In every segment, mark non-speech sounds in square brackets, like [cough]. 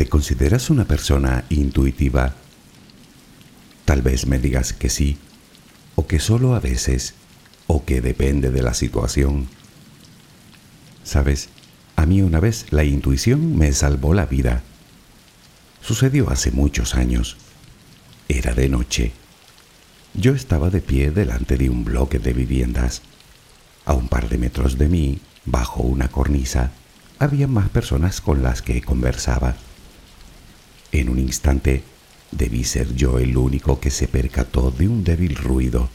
¿Te consideras una persona intuitiva? Tal vez me digas que sí, o que solo a veces, o que depende de la situación. Sabes, a mí una vez la intuición me salvó la vida. Sucedió hace muchos años. Era de noche. Yo estaba de pie delante de un bloque de viviendas. A un par de metros de mí, bajo una cornisa, había más personas con las que conversaba. En un instante debí ser yo el único que se percató de un débil ruido.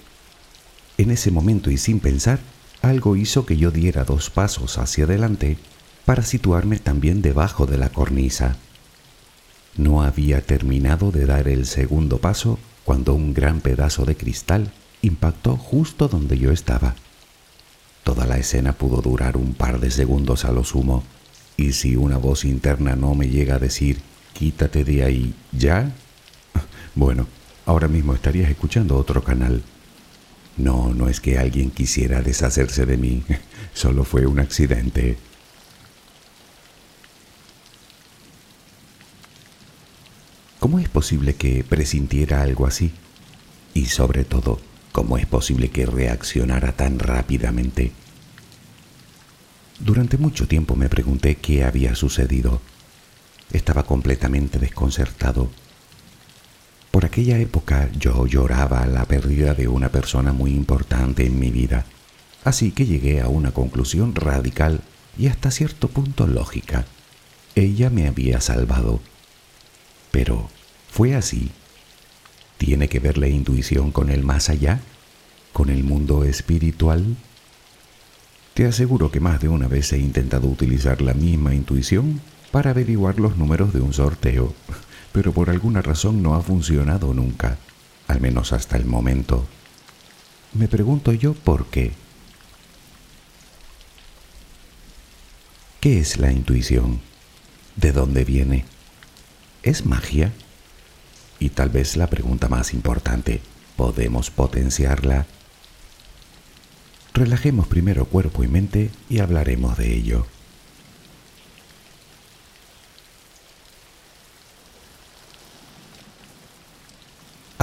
En ese momento y sin pensar, algo hizo que yo diera dos pasos hacia adelante para situarme también debajo de la cornisa. No había terminado de dar el segundo paso cuando un gran pedazo de cristal impactó justo donde yo estaba. Toda la escena pudo durar un par de segundos a lo sumo, y si una voz interna no me llega a decir, quítate de ahí, ¿ya? Bueno, ahora mismo estarías escuchando otro canal. No, no es que alguien quisiera deshacerse de mí, [laughs] solo fue un accidente. ¿Cómo es posible que presintiera algo así? Y sobre todo, ¿cómo es posible que reaccionara tan rápidamente? Durante mucho tiempo me pregunté qué había sucedido. Estaba completamente desconcertado. Por aquella época yo lloraba la pérdida de una persona muy importante en mi vida, así que llegué a una conclusión radical y hasta cierto punto lógica. Ella me había salvado. Pero, ¿fue así? ¿Tiene que ver la intuición con el más allá? ¿Con el mundo espiritual? Te aseguro que más de una vez he intentado utilizar la misma intuición para averiguar los números de un sorteo, pero por alguna razón no ha funcionado nunca, al menos hasta el momento. Me pregunto yo por qué. ¿Qué es la intuición? ¿De dónde viene? ¿Es magia? Y tal vez la pregunta más importante, ¿podemos potenciarla? Relajemos primero cuerpo y mente y hablaremos de ello.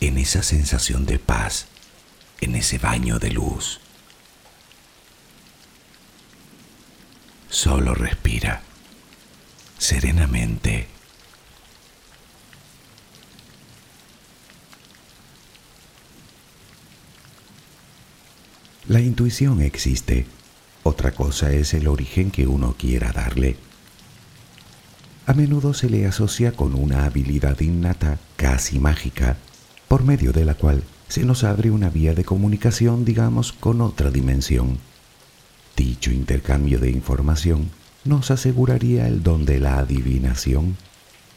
en esa sensación de paz, en ese baño de luz. Solo respira serenamente. La intuición existe. Otra cosa es el origen que uno quiera darle. A menudo se le asocia con una habilidad innata, casi mágica, por medio de la cual se nos abre una vía de comunicación, digamos, con otra dimensión. Dicho intercambio de información nos aseguraría el don de la adivinación,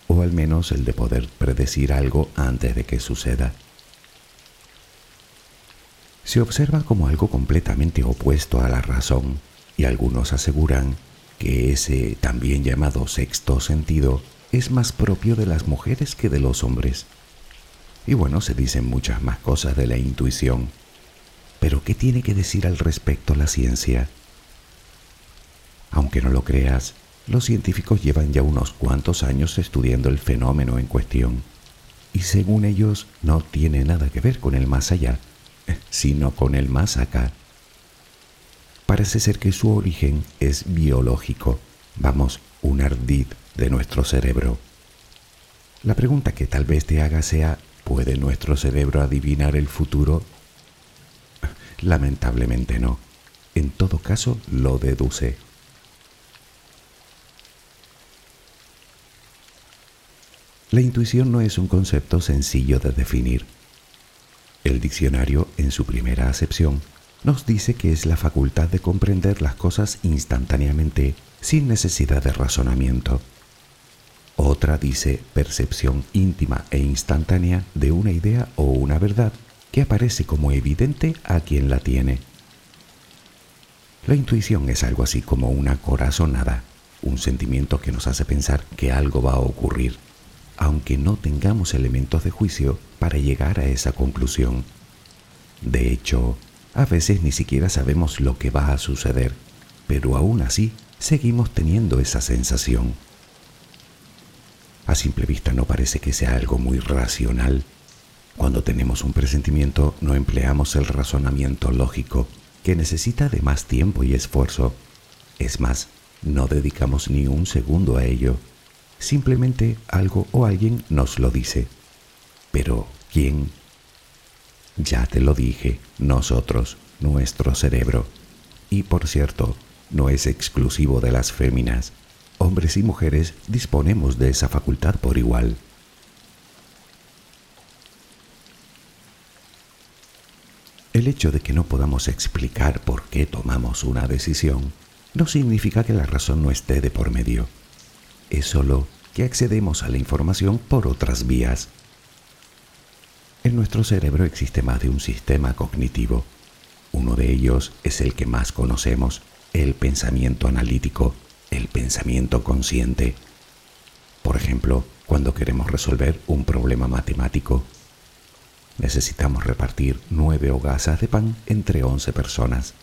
o al menos el de poder predecir algo antes de que suceda se observa como algo completamente opuesto a la razón y algunos aseguran que ese también llamado sexto sentido es más propio de las mujeres que de los hombres. Y bueno, se dicen muchas más cosas de la intuición. Pero ¿qué tiene que decir al respecto la ciencia? Aunque no lo creas, los científicos llevan ya unos cuantos años estudiando el fenómeno en cuestión. Y según ellos, no tiene nada que ver con el más allá, [laughs] sino con el más acá. Parece ser que su origen es biológico, vamos, un ardid de nuestro cerebro. La pregunta que tal vez te haga sea, ¿puede nuestro cerebro adivinar el futuro? Lamentablemente no. En todo caso, lo deduce. La intuición no es un concepto sencillo de definir el diccionario, en su primera acepción, nos dice que es la facultad de comprender las cosas instantáneamente, sin necesidad de razonamiento. Otra dice percepción íntima e instantánea de una idea o una verdad que aparece como evidente a quien la tiene. La intuición es algo así como una corazonada, un sentimiento que nos hace pensar que algo va a ocurrir aunque no tengamos elementos de juicio para llegar a esa conclusión. De hecho, A veces ni siquiera sabemos lo que va a suceder, pero aún así seguimos teniendo esa sensación. A simple vista no parece que sea algo muy racional. Cuando tenemos un presentimiento no empleamos el razonamiento lógico, que necesita de más tiempo y esfuerzo. Es más, no dedicamos ni un segundo a ello. Simplemente algo o alguien nos lo dice. Pero, ¿quién? Ya te lo dije, nosotros, nuestro cerebro. Y por cierto, no es exclusivo de las féminas. Hombres y mujeres disponemos de esa facultad por igual. El hecho de que no podamos explicar por qué tomamos una decisión no significa que la razón no esté de por medio. Es solo que accedemos a la información por otras vías. En nuestro cerebro existe más de un sistema cognitivo. Uno de ellos es el que más conocemos, el pensamiento analítico, el pensamiento consciente. Por ejemplo, cuando queremos resolver un problema matemático, necesitamos repartir nueve hogazas de pan entre once personas.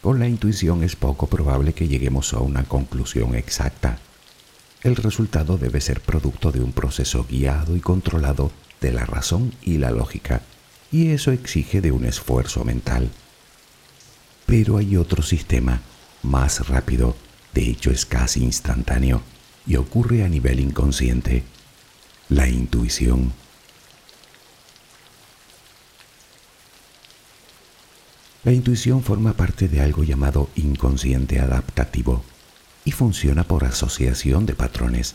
Con la intuición es poco probable que lleguemos a una conclusión exacta. El resultado debe ser producto de un proceso guiado y controlado de la razón y la lógica, y eso exige de un esfuerzo mental. Pero hay otro sistema, más rápido, de hecho es casi instantáneo, y ocurre a nivel inconsciente, la intuición. La intuición forma parte de algo llamado inconsciente adaptativo y funciona por asociación de patrones,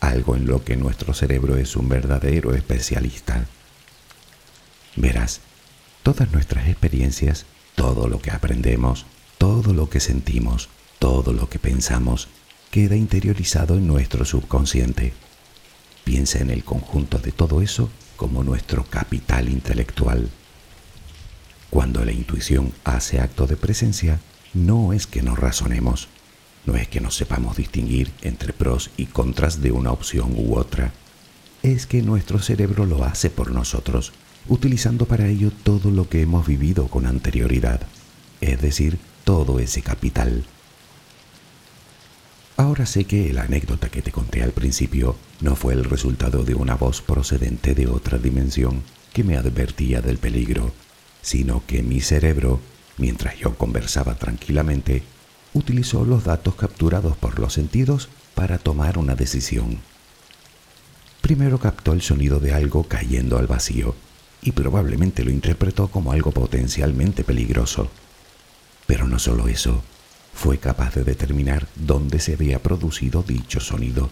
algo en lo que nuestro cerebro es un verdadero especialista. Verás, todas nuestras experiencias, todo lo que aprendemos, todo lo que sentimos, todo lo que pensamos, queda interiorizado en nuestro subconsciente. Piensa en el conjunto de todo eso como nuestro capital intelectual. Cuando la intuición hace acto de presencia, no es que nos razonemos, no es que no sepamos distinguir entre pros y contras de una opción u otra, es que nuestro cerebro lo hace por nosotros, utilizando para ello todo lo que hemos vivido con anterioridad, es decir, todo ese capital. Ahora sé que la anécdota que te conté al principio no fue el resultado de una voz procedente de otra dimensión que me advertía del peligro, sino que mi cerebro, mientras yo conversaba tranquilamente, utilizó los datos capturados por los sentidos para tomar una decisión. Primero captó el sonido de algo cayendo al vacío y probablemente lo interpretó como algo potencialmente peligroso. Pero no solo eso, fue capaz de determinar dónde se había producido dicho sonido,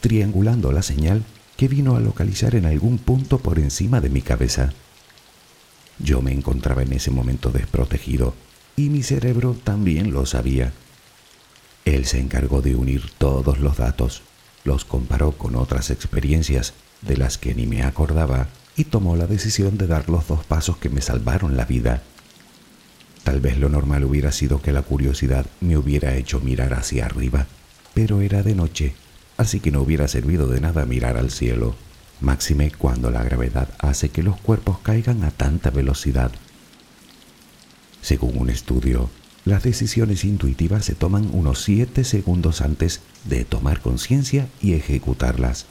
triangulando la señal que vino a localizar en algún punto por encima de mi cabeza. Yo me encontraba en ese momento desprotegido y mi cerebro también lo sabía. Él se encargó de unir todos los datos, los comparó con otras experiencias de las que ni me acordaba y tomó la decisión de dar los dos pasos que me salvaron la vida. Tal vez lo normal hubiera sido que la curiosidad me hubiera hecho mirar hacia arriba, pero era de noche, así que no hubiera servido de nada mirar al cielo máxime cuando la gravedad hace que los cuerpos caigan a tanta velocidad. Según un estudio, las decisiones intuitivas se toman unos 7 segundos antes de tomar conciencia y ejecutarlas.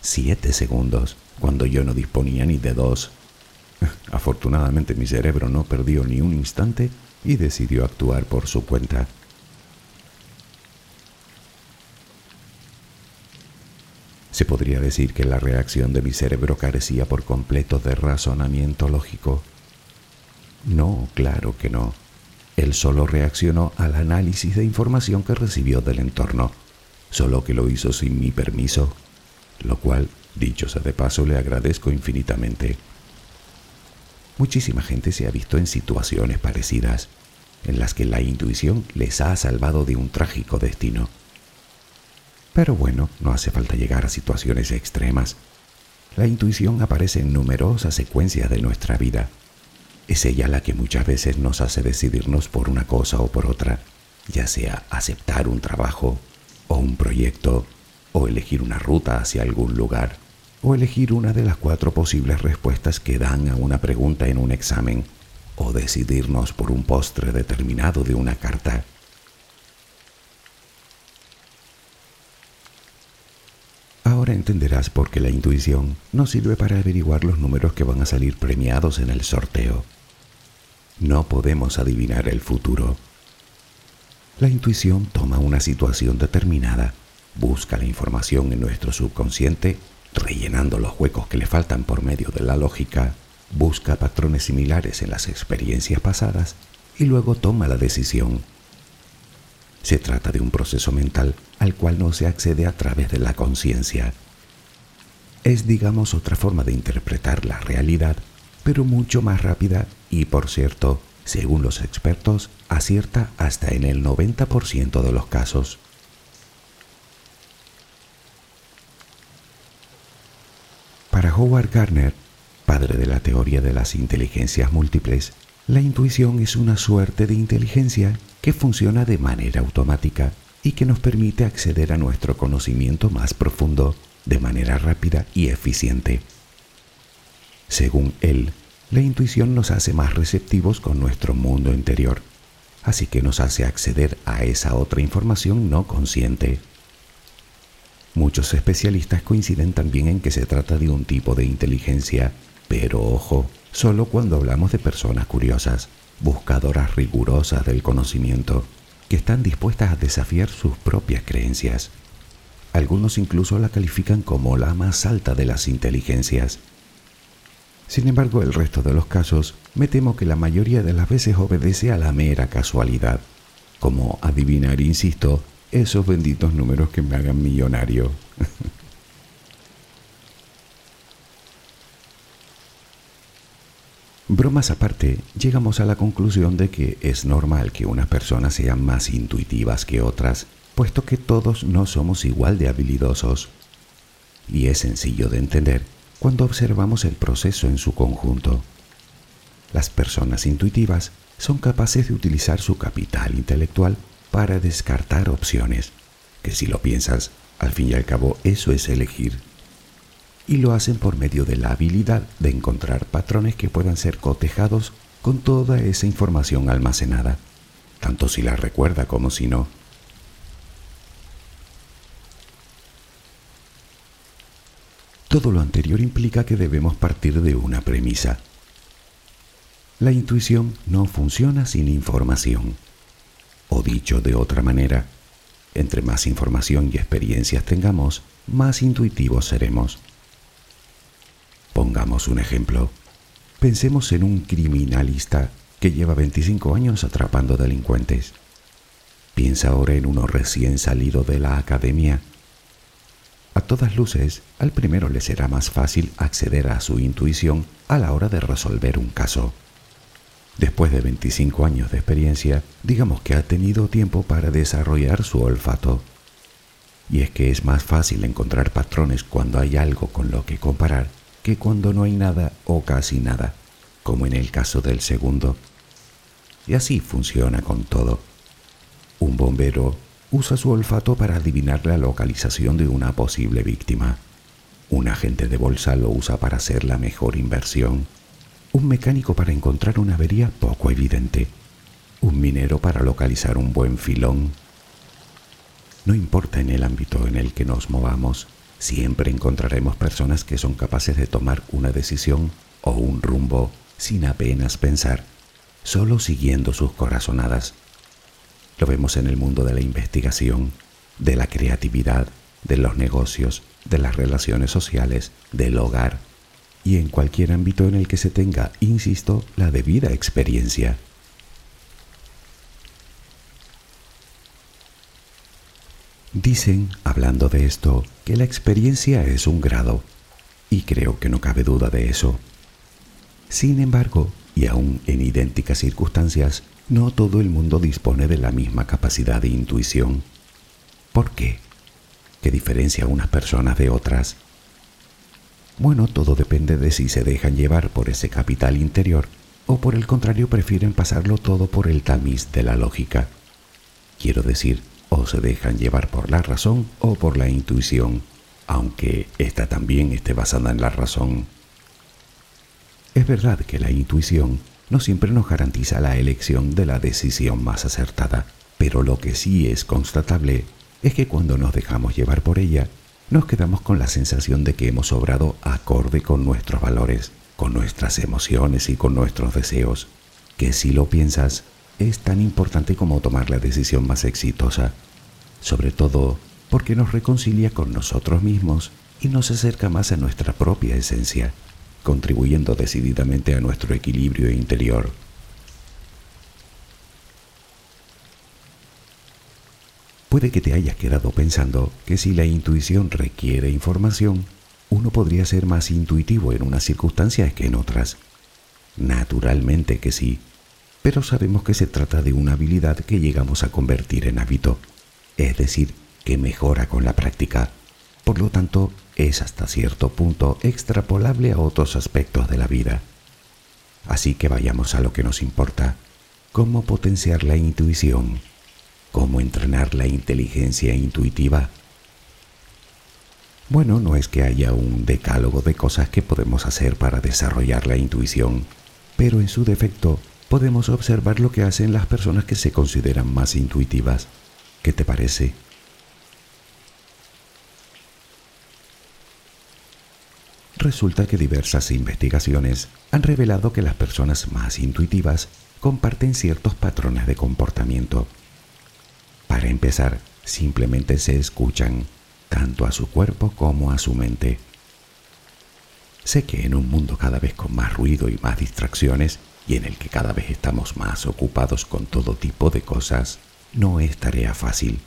7 segundos, cuando yo no disponía ni de dos. [laughs] Afortunadamente mi cerebro no perdió ni un instante y decidió actuar por su cuenta. Se podría decir que la reacción de mi cerebro carecía por completo de razonamiento lógico. No, claro que no. Él solo reaccionó al análisis de información que recibió del entorno, solo que lo hizo sin mi permiso, lo cual, dicho sea de paso, le agradezco infinitamente. Muchísima gente se ha visto en situaciones parecidas, en las que la intuición les ha salvado de un trágico destino. Pero bueno, no hace falta llegar a situaciones extremas. La intuición aparece en numerosas secuencias de nuestra vida. Es ella la que muchas veces nos hace decidirnos por una cosa o por otra, ya sea aceptar un trabajo o un proyecto, o elegir una ruta hacia algún lugar, o elegir una de las cuatro posibles respuestas que dan a una pregunta en un examen. o decidirnos por un postre determinado de una carta. Ahora entenderás por qué la intuición no sirve para averiguar los números que van a salir premiados en el sorteo. No podemos adivinar el futuro. La intuición toma una situación determinada, busca la información en nuestro subconsciente, rellenando los huecos que le faltan por medio de la lógica busca patrones similares en las experiencias pasadas y luego toma la decisión. Se trata de un proceso mental al cual no se accede a través de la conciencia. Es, digamos, otra forma de interpretar la realidad, pero mucho más rápida y, por cierto, según los expertos, acierta hasta en el 90% de los casos. Para Howard Gardner, padre de la teoría de las inteligencias múltiples, la intuición es una suerte de inteligencia que funciona de manera automática y que nos permite acceder a nuestro conocimiento más profundo de manera rápida y eficiente. Según él, la intuición nos hace más receptivos con nuestro mundo interior, así que nos hace acceder a esa otra información no consciente. Muchos especialistas coinciden también en que se trata de un tipo de inteligencia pero ojo, solo cuando hablamos de personas curiosas, buscadoras rigurosas del conocimiento, que están dispuestas a desafiar sus propias creencias. Algunos incluso la califican como la más alta de las inteligencias. Sin embargo, el resto de los casos me temo que la mayoría de las veces obedece a la mera casualidad, como adivinar, insisto, esos benditos números que me hagan millonario. Bromas aparte, llegamos a la conclusión de que es normal que unas personas sean más intuitivas que otras, puesto que todos no somos igual de habilidosos. Y es sencillo de entender cuando observamos el proceso en su conjunto. Las personas intuitivas son capaces de utilizar su capital intelectual para descartar opciones, que si lo piensas, al fin y al cabo eso es elegir y lo hacen por medio de la habilidad de encontrar patrones que puedan ser cotejados con toda esa información almacenada, tanto si la recuerda como si no. Todo lo anterior implica que debemos partir de una premisa. La intuición no funciona sin información. Dicho de otra manera, entre más información y experiencias tengamos, más intuitivos seremos. Pongamos un ejemplo. Pensemos en un criminalista que lleva 25 años atrapando delincuentes. Piensa ahora en uno recién salido de la academia. A todas luces, al primero le será más fácil acceder a su intuición a la hora de resolver un caso. Después de 25 años de experiencia, digamos que ha tenido tiempo para desarrollar su olfato. Y es que es más fácil encontrar patrones cuando hay algo con lo que comparar que cuando no hay nada o casi nada, como en el caso del segundo. Y así funciona con todo. Un bombero usa su olfato para adivinar la localización de una posible víctima. Un agente de bolsa lo usa para hacer la mejor inversión. Un mecánico para encontrar una avería poco evidente. Un minero para localizar un buen filón. No importa en el ámbito en el que nos movamos, Siempre encontraremos personas que son capaces de tomar una decisión o un rumbo sin apenas pensar, solo siguiendo sus corazonadas. Lo vemos en el mundo de la investigación, de la creatividad, de los negocios, de las relaciones sociales, del hogar y en cualquier ámbito en el que se tenga, insisto, la debida experiencia. Dicen, hablando de esto, que la experiencia es un grado, y creo que no cabe duda de eso. Sin embargo, y aún en idénticas circunstancias, no todo el mundo dispone de la misma capacidad de intuición. ¿Por qué? ¿Qué diferencia unas personas de otras? Bueno, todo depende de si se dejan llevar por ese capital interior o por el contrario prefieren pasarlo todo por el tamiz de la lógica. Quiero decir, o se dejan llevar por la razón o por la intuición, aunque ésta también esté basada en la razón. Es verdad que la intuición no siempre nos garantiza la elección de la decisión más acertada, pero lo que sí es constatable es que cuando nos dejamos llevar por ella, nos quedamos con la sensación de que hemos obrado acorde con nuestros valores, con nuestras emociones y con nuestros deseos, que si lo piensas, es tan importante como tomar la decisión más exitosa, sobre todo porque nos reconcilia con nosotros mismos y nos acerca más a nuestra propia esencia, contribuyendo decididamente a nuestro equilibrio interior. Puede que te hayas quedado pensando que si la intuición requiere información, uno podría ser más intuitivo en unas circunstancias que en otras. Naturalmente que sí, pero sabemos que se trata de una habilidad que llegamos a convertir en hábito, es decir, que mejora con la práctica. Por lo tanto, es hasta cierto punto extrapolable a otros aspectos de la vida. Así que vayamos a lo que nos importa, cómo potenciar la intuición ¿Cómo entrenar la inteligencia intuitiva? Bueno, no es que haya un decálogo de cosas que podemos hacer para desarrollar la intuición, pero en su defecto podemos observar lo que hacen las personas que se consideran más intuitivas. ¿Qué te parece? Resulta que diversas investigaciones han revelado que las personas más intuitivas comparten ciertos patrones de comportamiento para empezar, simplemente se escuchan, tanto a su cuerpo como a su mente. Sé que en un mundo cada vez con más ruido y más distracciones, y en el que cada vez estamos más ocupados con todo tipo de cosas, no es tarea fácil.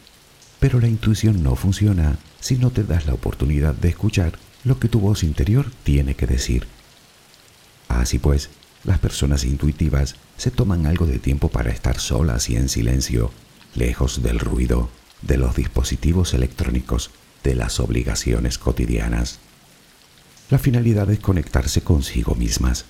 Pero la intuición no funciona si no te das la oportunidad de escuchar lo que tu voz interior tiene que decir. Así pues, las personas intuitivas se toman algo de tiempo para estar solas y en silencio lejos del ruido, de los dispositivos electrónicos, de las obligaciones cotidianas. La finalidad es conectarse consigo mismas.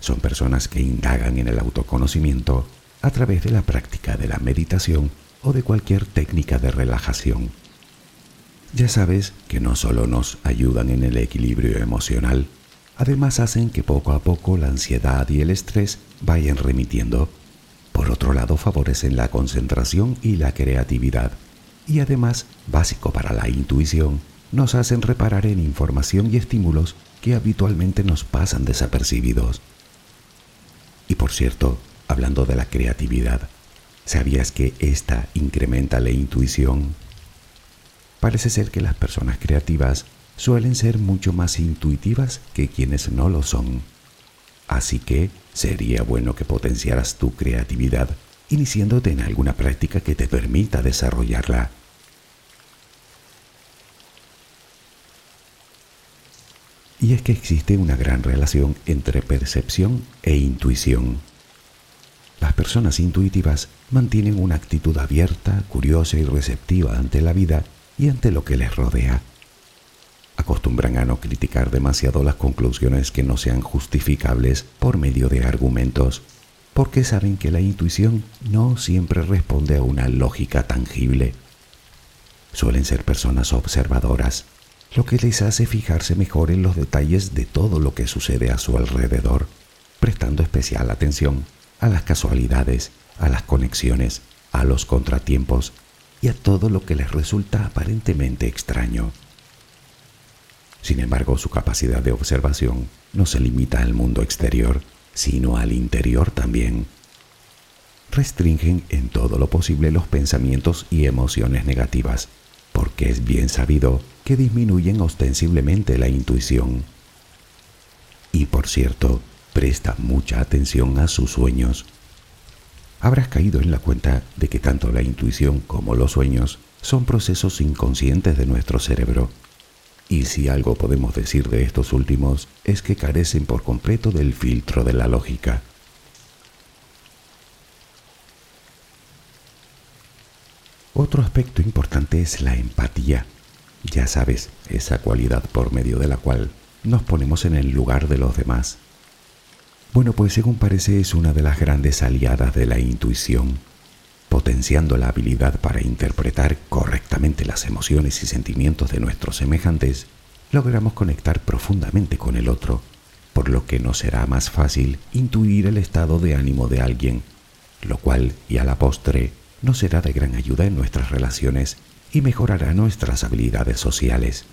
Son personas que indagan en el autoconocimiento a través de la práctica de la meditación o de cualquier técnica de relajación. Ya sabes que no solo nos ayudan en el equilibrio emocional, además hacen que poco a poco la ansiedad y el estrés vayan remitiendo por otro lado, favorecen la concentración y la creatividad. Y además, básico para la intuición, nos hacen reparar en información y estímulos que habitualmente nos pasan desapercibidos. Y por cierto, hablando de la creatividad, ¿sabías que esta incrementa la intuición? Parece ser que las personas creativas suelen ser mucho más intuitivas que quienes no lo son. Así que sería bueno que potenciaras tu creatividad iniciándote en alguna práctica que te permita desarrollarla. Y es que existe una gran relación entre percepción e intuición. Las personas intuitivas mantienen una actitud abierta, curiosa y receptiva ante la vida y ante lo que les rodea acostumbran a no criticar demasiado las conclusiones que no sean justificables por medio de argumentos, porque saben que la intuición no siempre responde a una lógica tangible. Suelen ser personas observadoras, lo que les hace fijarse mejor en los detalles de todo lo que sucede a su alrededor, prestando especial atención a las casualidades, a las conexiones, a los contratiempos y a todo lo que les resulta aparentemente extraño. Sin embargo, su capacidad de observación no se limita al mundo exterior, sino al interior también. Restringen en todo lo posible los pensamientos y emociones negativas, porque es bien sabido que disminuyen ostensiblemente la intuición. Y por cierto, presta mucha atención a sus sueños. Habrás caído en la cuenta de que tanto la intuición como los sueños son procesos inconscientes de nuestro cerebro y si algo podemos decir de estos últimos es que carecen por completo del filtro de la lógica. Otro aspecto importante es la empatía. Ya sabes, esa cualidad por medio de la cual nos ponemos en el lugar de los demás. Bueno, pues según parece es una de las grandes aliadas de la intuición potenciando la habilidad para interpretar correctamente las emociones y sentimientos de nuestros semejantes, logramos conectar profundamente con el otro, por lo que nos será más fácil intuir el estado de ánimo de alguien, lo cual, y a la postre, nos será de gran ayuda en nuestras relaciones y mejorará nuestras habilidades sociales.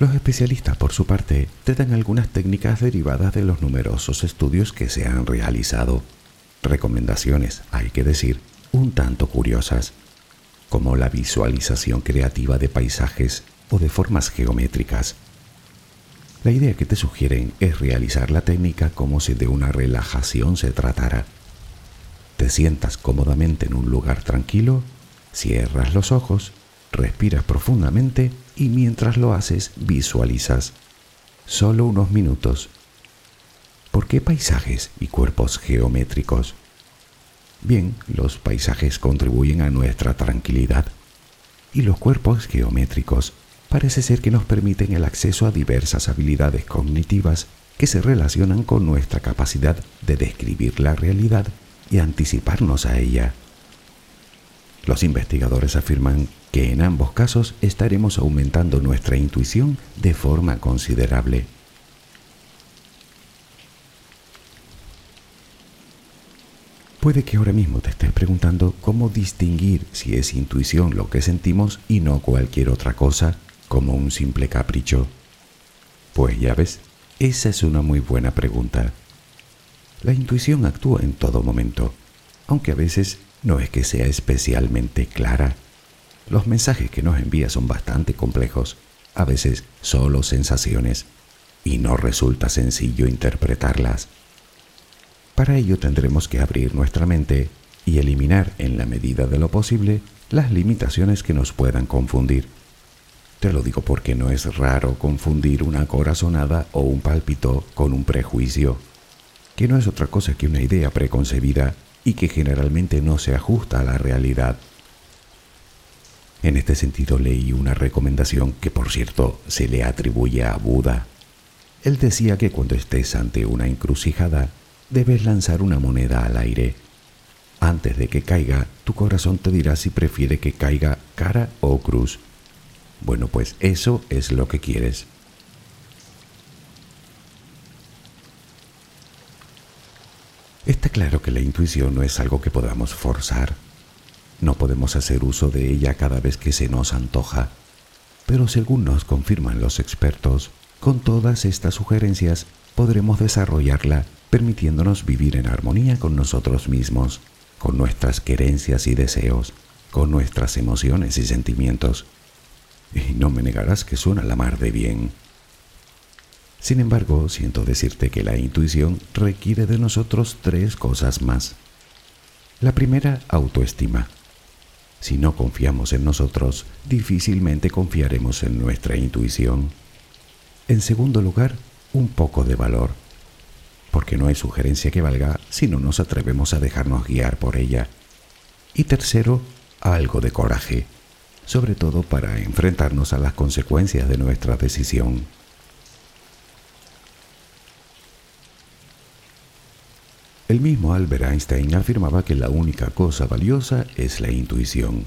Los especialistas, por su parte, te dan algunas técnicas derivadas de los numerosos estudios que se han realizado. Recomendaciones, hay que decir, un tanto curiosas, como la visualización creativa de paisajes o de formas geométricas. La idea que te sugieren es realizar la técnica como si de una relajación se tratara. Te sientas cómodamente en un lugar tranquilo, cierras los ojos, respiras profundamente y mientras lo haces visualizas. Solo unos minutos. ¿Por qué paisajes y cuerpos geométricos? Bien, los paisajes contribuyen a nuestra tranquilidad y los cuerpos geométricos parece ser que nos permiten el acceso a diversas habilidades cognitivas que se relacionan con nuestra capacidad de describir la realidad y anticiparnos a ella. Los investigadores afirman que en ambos casos estaremos aumentando nuestra intuición de forma considerable. Puede que ahora mismo te estés preguntando cómo distinguir si es intuición lo que sentimos y no cualquier otra cosa, como un simple capricho. Pues ya ves, esa es una muy buena pregunta. La intuición actúa en todo momento, aunque a veces no es que sea especialmente clara. Los mensajes que nos envía son bastante complejos, a veces solo sensaciones, y no resulta sencillo interpretarlas. Para ello tendremos que abrir nuestra mente y eliminar en la medida de lo posible las limitaciones que nos puedan confundir. Te lo digo porque no es raro confundir una corazonada o un pálpito con un prejuicio, que no es otra cosa que una idea preconcebida y que generalmente no se ajusta a la realidad. En este sentido leí una recomendación que por cierto se le atribuye a Buda. Él decía que cuando estés ante una encrucijada debes lanzar una moneda al aire. Antes de que caiga, tu corazón te dirá si prefiere que caiga cara o cruz. Bueno, pues eso es lo que quieres. Está claro que la intuición no es algo que podamos forzar. No podemos hacer uso de ella cada vez que se nos antoja. Pero según nos confirman los expertos, con todas estas sugerencias podremos desarrollarla permitiéndonos vivir en armonía con nosotros mismos, con nuestras querencias y deseos, con nuestras emociones y sentimientos. Y no me negarás que suena la mar de bien. Sin embargo, siento decirte que la intuición requiere de nosotros tres cosas más. La primera, autoestima. Si no confiamos en nosotros, difícilmente confiaremos en nuestra intuición. En segundo lugar, un poco de valor, porque no hay sugerencia que valga si no nos atrevemos a dejarnos guiar por ella. Y tercero, algo de coraje, sobre todo para enfrentarnos a las consecuencias de nuestra decisión. El mismo Albert Einstein afirmaba que la única cosa valiosa es la intuición,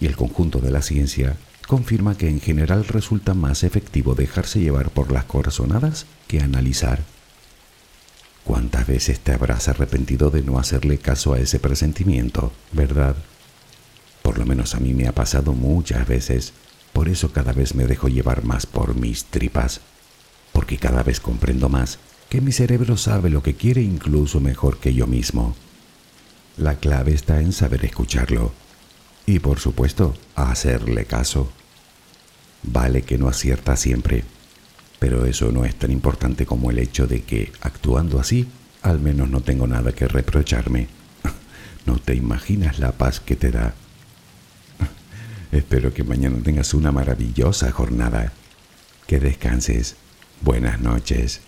y el conjunto de la ciencia confirma que en general resulta más efectivo dejarse llevar por las corazonadas que analizar. ¿Cuántas veces te habrás arrepentido de no hacerle caso a ese presentimiento, verdad? Por lo menos a mí me ha pasado muchas veces, por eso cada vez me dejo llevar más por mis tripas, porque cada vez comprendo más que mi cerebro sabe lo que quiere incluso mejor que yo mismo. La clave está en saber escucharlo y por supuesto hacerle caso. Vale que no acierta siempre, pero eso no es tan importante como el hecho de que, actuando así, al menos no tengo nada que reprocharme. [laughs] No te imaginas la paz que te da. [laughs] Espero que mañana tengas una maravillosa jornada. Que descanses. Buenas noches.